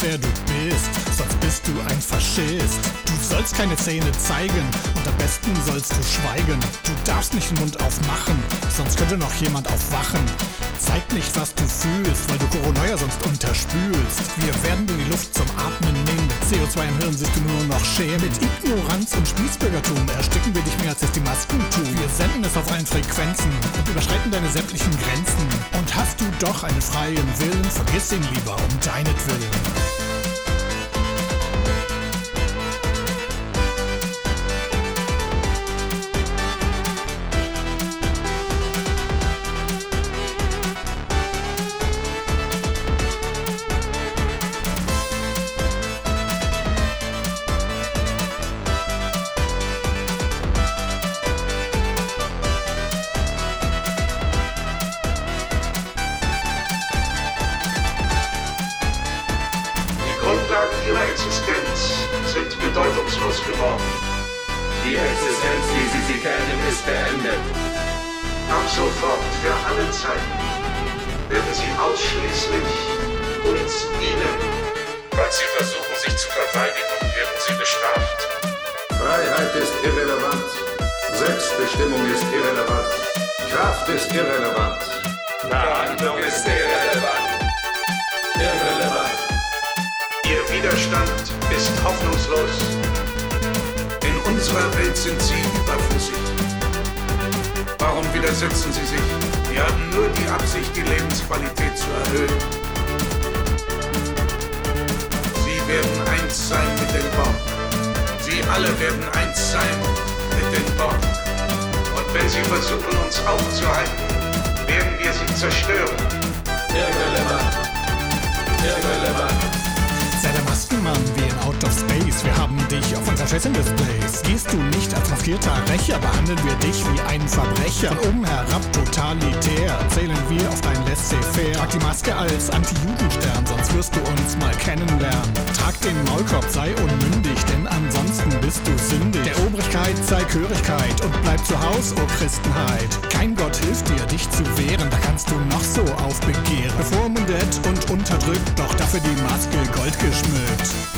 wer du bist, sonst bist du ein Faschist. Du sollst keine Zähne zeigen und am besten sollst du schweigen. Du darfst nicht den Mund aufmachen, sonst könnte noch jemand aufwachen. Zeig nicht, was du fühlst, weil du Corona sonst unterspülst. Wir werden Mit CO2 im Hirn siehst du nur noch schämen. Mit Ignoranz und Spießbürgertum ersticken wir dich mehr als es die Masken tun. Wir senden es auf allen Frequenzen und überschreiten deine sämtlichen Grenzen. Und hast du doch einen freien Willen, vergiss ihn lieber um deinetwillen. Grundlagen ihrer Existenz sind bedeutungslos geworden. Die Existenz, wie Sie sie kennen, ist beendet. Ab sofort für alle Zeiten werden sie ausschließlich uns dienen. Falls Sie versuchen, sich zu verteidigen, werden Sie bestraft. Freiheit ist irrelevant. Selbstbestimmung ist irrelevant. Kraft ist irrelevant. Verhandlung ist irrelevant. Irrelevant. Widerstand ist hoffnungslos. In unserer Welt sind sie überflüssig. Warum widersetzen sie sich? Sie haben nur die Absicht, die Lebensqualität zu erhöhen. Sie werden eins sein mit den Borg. Sie alle werden eins sein mit den Borg. Und wenn sie versuchen, uns aufzuhalten, werden wir sie zerstören. Irrelevant. Irrelevant. Sei der Maskenmann wie in Out of Space. Wir haben dich auf unser Fashion-Displays. Gehst du nicht als maskierter Rächer, behandeln wir dich wie einen Verbrecher. Von oben herab totalitär zählen wir auf dein Laissez-faire. Trag die Maske als Anti-Judenstern, sonst wirst du uns mal kennenlernen. Trag den Maulkorb, sei unmündig, denn ansonsten bist du sündig. Der Obrigkeit zeig Hörigkeit und bleib zu Haus, o Christenheit. Kein Gott hilft dir, dich zu wehren, da kannst du noch so aufbegehren. Bevormundet und dafür die Maske gold geschmückt.